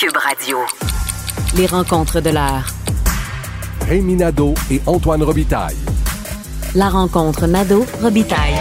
Cube Radio. Les rencontres de l'heure. Rémi Nadeau et Antoine Robitaille. La rencontre Nadeau-Robitaille.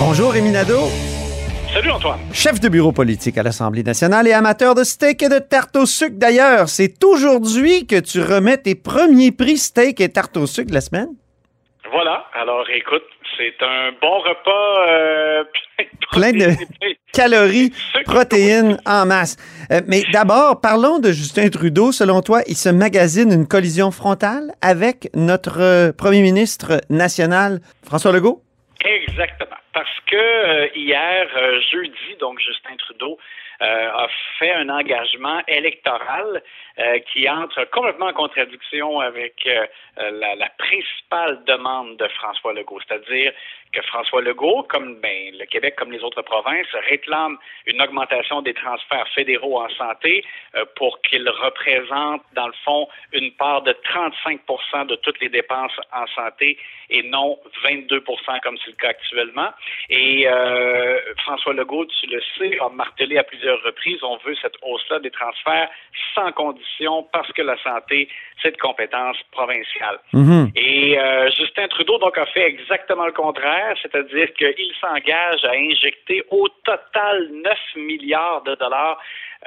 Bonjour, Rémi Nadeau, Salut Antoine. chef de bureau politique à l'Assemblée nationale et amateur de steak et de tarte au sucre d'ailleurs. C'est aujourd'hui que tu remets tes premiers prix steak et tarte au sucre de la semaine? Voilà. Alors écoute, c'est un bon repas euh, Plein de calories, protéines en masse. Euh, mais d'abord, parlons de Justin Trudeau. Selon toi, il se magasine une collision frontale avec notre euh, premier ministre national, François Legault? Exactement. Parce que euh, hier, euh, jeudi, donc Justin Trudeau euh, a fait un engagement électoral euh, qui entre complètement en contradiction avec euh, la, la principale demande de François Legault, c'est-à-dire que François Legault, comme ben, le Québec, comme les autres provinces, réclame une augmentation des transferts fédéraux en santé euh, pour qu'il représente, dans le fond, une part de 35% de toutes les dépenses en santé et non 22% comme c'est le cas actuellement. Et euh, François Legault, tu le sais, a martelé à plusieurs reprises, on veut cette hausse-là des transferts sans condition parce que la santé, c'est de compétence provinciale. Et euh, Justin Trudeau donc a fait exactement le contraire, c'est-à-dire qu'il s'engage à injecter au total 9 milliards de dollars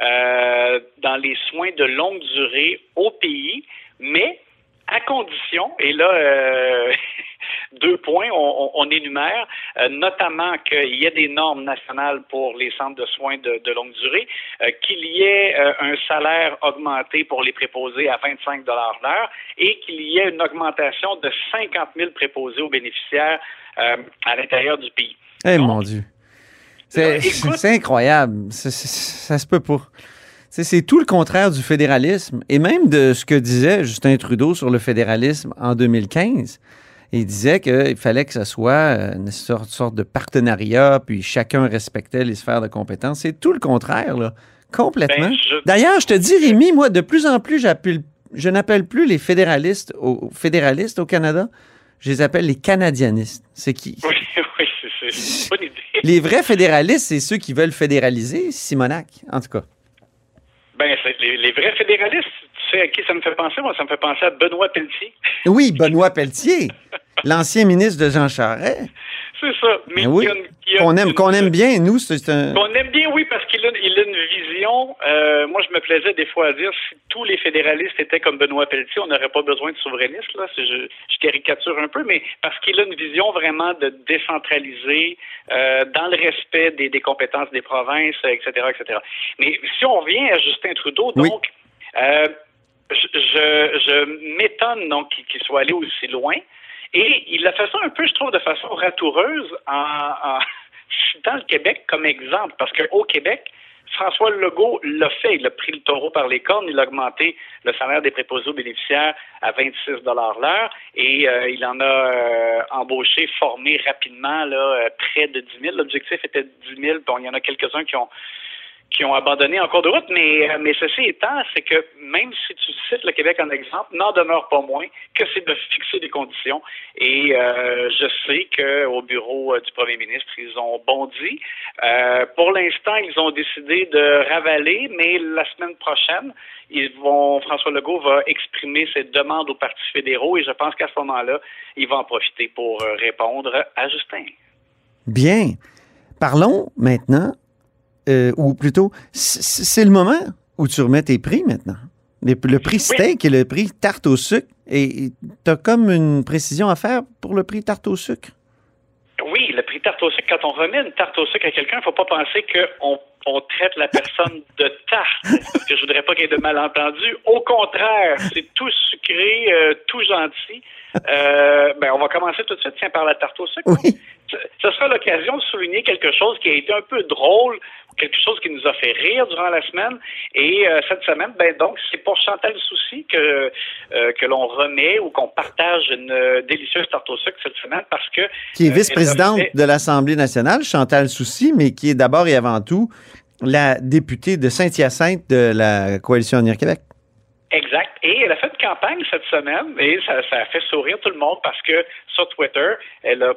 euh, dans les soins de longue durée au pays, mais à condition, et là, euh, deux points, on, on- on énumère, euh, notamment qu'il y ait des normes nationales pour les centres de soins de, de longue durée, euh, qu'il y ait euh, un salaire augmenté pour les préposés à 25 l'heure et qu'il y ait une augmentation de 50 000 préposés aux bénéficiaires à l'intérieur du pays. Eh mon Dieu. C'est incroyable. Ça se peut pas. C'est tout le contraire du fédéralisme et même de ce que disait Justin Trudeau sur le fédéralisme en 2015. Il disait qu'il fallait que ce soit euh, une sorte, sorte de partenariat, puis chacun respectait les sphères de compétences. C'est tout le contraire, là. Complètement. Ben, je- D'ailleurs, je te dis, Rémi, moi, de plus en plus, j'appelle- je n'appelle plus les fédéralistes au, fédéralistes au Canada. Je les appelle les canadianistes. C'est qui? Oui, oui, c'est- c'est une bonne idée. Les vrais fédéralistes, c'est ceux qui veulent fédéraliser Simonac, en tout cas. Ben, c'est les, les vrais fédéralistes, tu sais à qui ça me fait penser? Moi, ça me fait penser à Benoît Pelletier. Oui, Benoît Pelletier, l'ancien ministre de Jean Charest. C'est ça. Mais Ben oui. Qu'on aime, qu'on aime bien, nous, c'est un. Qu'on aime bien, oui, parce qu'il a, il a une vision. euh, moi, je me plaisais des fois à dire si tous les fédéralistes étaient comme Benoît Pelletier, on n'aurait pas besoin de souverainistes. Là, je, je caricature un peu, mais parce qu'il a une vision vraiment de décentraliser euh, dans le respect des, des compétences des provinces, etc., etc. Mais si on revient à Justin Trudeau, Oui. donc, euh, je, je, je m'étonne donc qu'il soit allé aussi loin. Et il a fait ça un peu, je trouve, de façon ratoureuse en, en citant le Québec comme exemple. Parce qu'au Québec, François Legault l'a fait. Il a pris le taureau par les cornes. Il a augmenté le salaire des préposés aux bénéficiaires à 26 l'heure et euh, il en a euh, embauché, formé rapidement là, euh, près de 10 000. L'objectif était 10 000. Bon, il y en a quelques-uns qui ont qui ont abandonné en cours de route, mais, euh, mais ceci étant, c'est que même si tu cites le Québec en exemple, n'en demeure pas moins que c'est de fixer des conditions. Et euh, je sais qu'au bureau euh, du premier ministre, ils ont bondi. Pour l'instant, ils ont décidé de ravaler, mais la semaine prochaine, ils vont, François Legault va exprimer ses demandes aux partis fédéraux et je pense qu'à ce moment-là, il va en profiter pour répondre à Justin. Bien. Parlons maintenant, euh, ou plutôt, c'est le moment où tu remets tes prix maintenant. Les- le prix steak et le prix tarte au sucre. Et tu as comme une précision à faire pour le prix tarte au sucre? Oui, le prix tarte au sucre, quand on remet une tarte au sucre à quelqu'un, il ne faut pas penser qu'on on traite la personne de tarte, parce que je voudrais pas qu'il y ait de malentendus. Au contraire, c'est tout sucré, euh, tout gentil. Euh, ben, on va commencer tout de suite tiens, par la tarte au sucre. Oui. Ce sera l'occasion de souligner quelque chose qui a été un peu drôle, quelque chose qui nous a fait rire durant la semaine. Et euh, cette semaine, ben donc, c'est pour Chantal Souci que euh, que l'on remet ou qu'on partage une euh, délicieuse tarte au sucre cette semaine parce que Qui est vice-présidente de l'Assemblée nationale, Chantal Soucy, mais qui est d'abord et avant tout la députée de Saint-Hyacinthe de la Coalition Avenir Québec. Exact. Et elle a fait une campagne cette semaine et ça, ça a fait sourire tout le monde parce que sur Twitter, elle a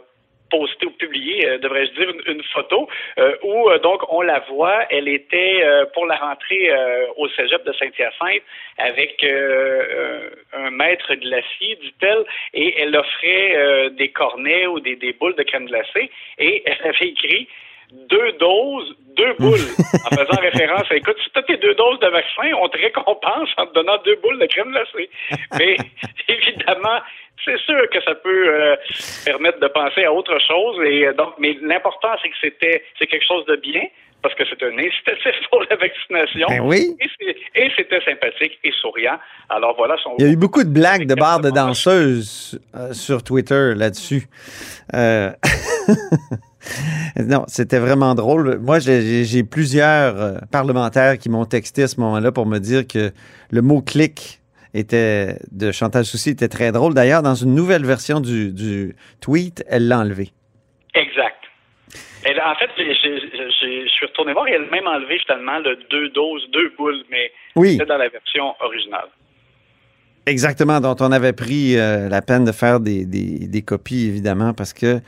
posté ou publié, euh, devrais-je dire, une, une photo euh, où euh, donc on la voit. Elle était euh, pour la rentrée euh, au cégep de Saint-Hyacinthe avec euh, un maître glacier, dit-elle, et elle offrait des cornets ou des, des boules de crème glacée et elle avait écrit deux doses, deux boules, en faisant référence à, écoute, si tu as tes deux doses de vaccin, on te récompense en te donnant deux boules de crème glacée. Mais évidemment, c'est sûr que ça peut euh, permettre de penser à autre chose. Et euh, donc, mais l'important, c'est que c'était c'est quelque chose de bien parce que c'est un incitatif pour la vaccination. Ben oui. Et c'était sympathique et souriant. Alors voilà. Son, Il y a eu beaucoup de blagues de barres de danseuses euh, sur Twitter là-dessus. Euh, non, c'était vraiment drôle. Moi, j'ai- plusieurs euh, parlementaires qui m'ont texté à ce moment-là pour me dire que le mot clic était de Chantal Soucy était très drôle. D'ailleurs, dans une nouvelle version du, du tweet, elle l'a enlevé. Exact. Elle, en fait, je suis retourné voir et elle a même enlevé finalement le deux doses, deux boules, mais Oui, c'était dans la version originale. exactement. Dont on avait pris euh, la peine de faire des, des- des copies, évidemment, parce que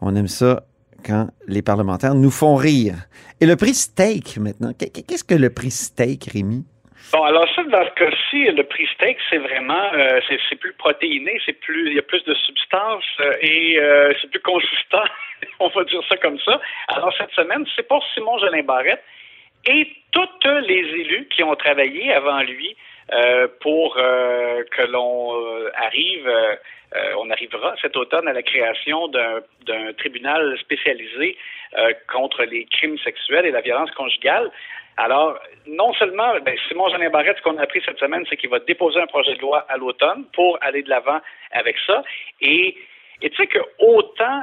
on aime ça quand les parlementaires nous font rire. Et le prix steak, maintenant. Qu'est- Qu'est-ce que le prix steak, Rémi? Bon, alors ça, dans ce cas-ci, le prix steak, c'est vraiment, euh, c'est plus protéiné, c'est plus, il y a plus de substance euh, et euh, c'est plus consistant. On va dire ça comme ça. Alors cette semaine, c'est pour Simon Jolin Barrette et toutes les élus qui ont travaillé avant lui pour que l'on arrive, euh, on arrivera cet automne à la création d'un tribunal spécialisé euh, contre les crimes sexuels et la violence conjugale. Alors, non seulement, ben, Simon Jeanin Barrette, ce qu'on a appris cette semaine, c'est qu'il va déposer un projet de loi à l'automne pour aller de l'avant avec ça. Et, et tu sais que autant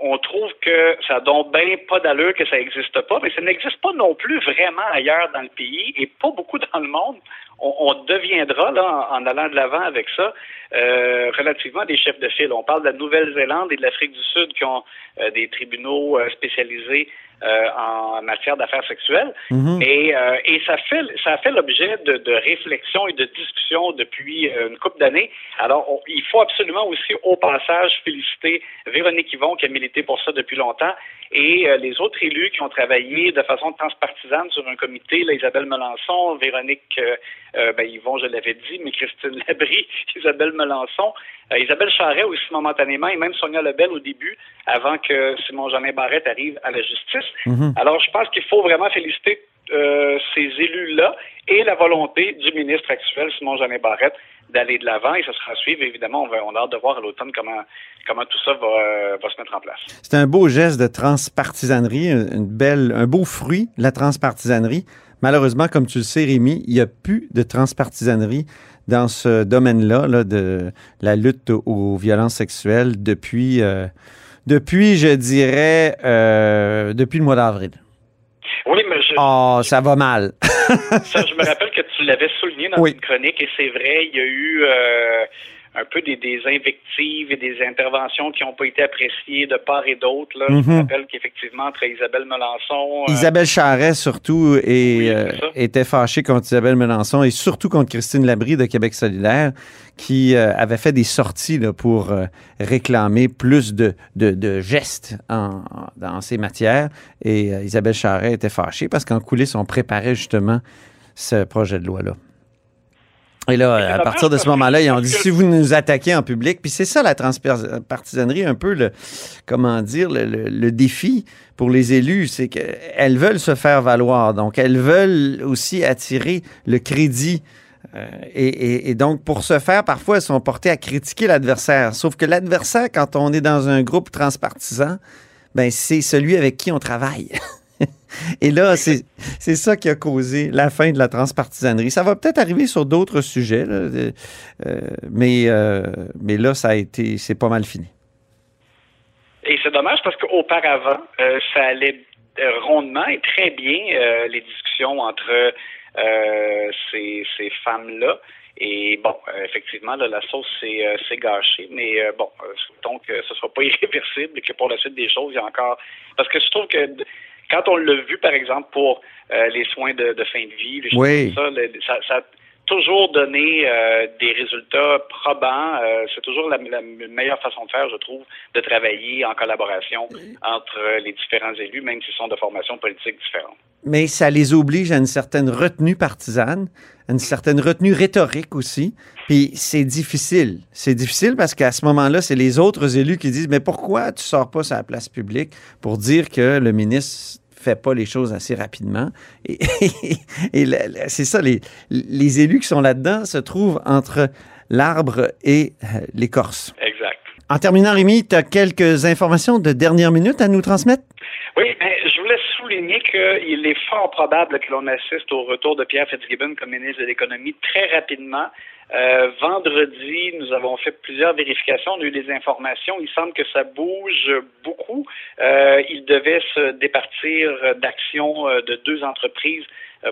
on trouve que ça donne bien pas d'allure que ça n'existe pas, mais ça n'existe pas non plus vraiment ailleurs dans le pays et pas beaucoup dans le monde. On, deviendra, là, en, en allant de l'avant avec ça, euh, relativement des chefs de file. On parle de la Nouvelle-Zélande et de l'Afrique du Sud qui ont euh, des tribunaux euh, spécialisés euh, en matière d'affaires sexuelles. Mhm. Et, euh, et ça fait ça fait l'objet de, de réflexions et de discussions depuis euh, une couple d'années. Alors, on- il faut absolument aussi, au passage, féliciter Véronique Yvon qui a milité pour ça depuis longtemps et euh, les autres élus qui ont travaillé de façon transpartisane sur un comité, là, Isabelle Melançon, Véronique ben, Yvon, je l'avais dit, mais Christine Labrie, Isabelle Melançon, Isabelle Charret aussi momentanément et même Sonia Lebel au début, avant que Simon Jeanin Barrette arrive à la justice. Mhm. Alors, je pense qu'il faut vraiment féliciter euh, ces élus-là et la volonté du ministre actuel, Simon Jeanin Barrette, d'aller de l'avant et ça sera à suivre. Évidemment, on, va, on a hâte de voir à l'automne comment, comment tout ça va, euh, va se mettre en place. C'est un beau geste de transpartisanerie, une belle, un beau fruit, la transpartisanerie. Malheureusement, comme tu le sais, Rémi, il n'y a plus de transpartisanerie dans ce domaine-là là, de la lutte aux violences sexuelles depuis, euh, depuis je dirais, euh, depuis le mois d'avril. Oui, mais je, Oh, ça va mal. ça, je me rappelle que tu l'avais souligné dans Oui. une chronique et c'est vrai, il y a eu euh, un peu des, des invectives et des interventions qui n'ont pas été appréciées de part et d'autre. là. Je Mhm. me rappelle qu'effectivement, entre Isabelle Melançon... euh, Isabelle Charret, surtout, et, Oui, euh, était fâchée contre Isabelle Melançon et surtout contre Christine Labrie de Québec solidaire, qui euh, avait fait des sorties là, pour euh, réclamer plus de, de, de gestes en, en- dans ces matières. Et Isabelle Charret était fâchée parce qu'en coulisses, on préparait justement ce projet de loi-là. Et là, à partir de ce moment-là, ils ont dit si vous nous attaquez en public, puis c'est ça la transpartisanerie, un peu le, comment dire, le, le- le défi pour les élus, c'est qu'elles veulent se faire valoir. Donc, elles veulent aussi attirer le crédit. Euh, et, et- et donc, pour ce faire, parfois, elles sont portées à critiquer l'adversaire. Sauf que l'adversaire, quand on est dans un groupe transpartisan, ben, c'est celui avec qui on travaille. Et là, c'est ça qui a causé la fin de la transpartisanerie. Ça va peut-être arriver sur d'autres sujets, là, euh, euh, mais, euh, mais là, ça a été, c'est pas mal fini. Et c'est dommage parce qu'auparavant, ça allait rondement et très bien les discussions entre ces, ces femmes-là. Et bon, effectivement, là, la sauce s'est gâchée, mais bon, euh, souhaitons que ce ne soit pas irréversible et que pour la suite des choses, il y a encore... Parce que je trouve que quand on l'a vu, par exemple, pour euh, les soins de, de fin de vie, les Oui. comme ça, le- ça, ça- toujours donné euh, des résultats probants. Euh, c'est toujours la, meilleure façon de faire, je trouve, de travailler en collaboration entre les différents élus, même s'ils sont de formations politiques différentes. Mais ça les oblige à une certaine retenue partisane, à une certaine retenue rhétorique aussi. Puis c'est difficile. C'est difficile parce qu'à ce moment-là, c'est les autres élus qui disent Mais pourquoi tu sors pas sur la place publique pour dire que le ministre fait pas les choses assez rapidement. Et, c'est ça, les, les élus qui sont là-dedans se trouvent entre l'arbre et euh, l'écorce. Exact. En terminant, Rémi, tu as quelques informations de dernière minute à nous transmettre? Oui, ben, souligner qu'il est fort probable que l'on assiste au retour de Pierre Fitzgibbon comme ministre de l'Économie très rapidement. Euh, vendredi, nous avons fait plusieurs vérifications, on a eu des informations. Il semble que ça bouge beaucoup. Euh, il devait se départir d'actions euh, de deux entreprises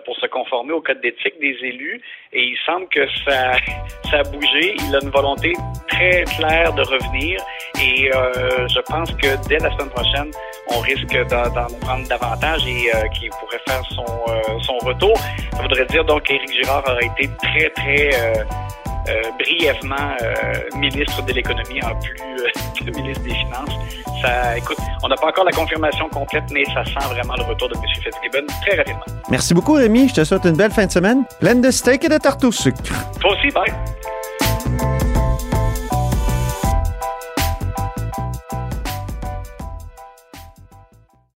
pour se conformer au code d'éthique des élus. Et il semble que ça, ça a bougé. Il a une volonté très claire de revenir. Et euh, je pense que dès la semaine prochaine, on risque d'en prendre davantage et euh, qu'il pourrait faire son, son retour. Ça voudrait dire donc qu'Éric Girard aurait été très, très euh, brièvement euh, ministre de l'économie en plus que euh, ministre des Finances. Ça, écoute, on n'a pas encore la confirmation complète, mais ça sent vraiment le retour de M. Fitzgibbon très rapidement. Merci beaucoup, Rémi. Je te souhaite une belle fin de semaine, pleine de steak et de tarte au sucre. Toi aussi, bye.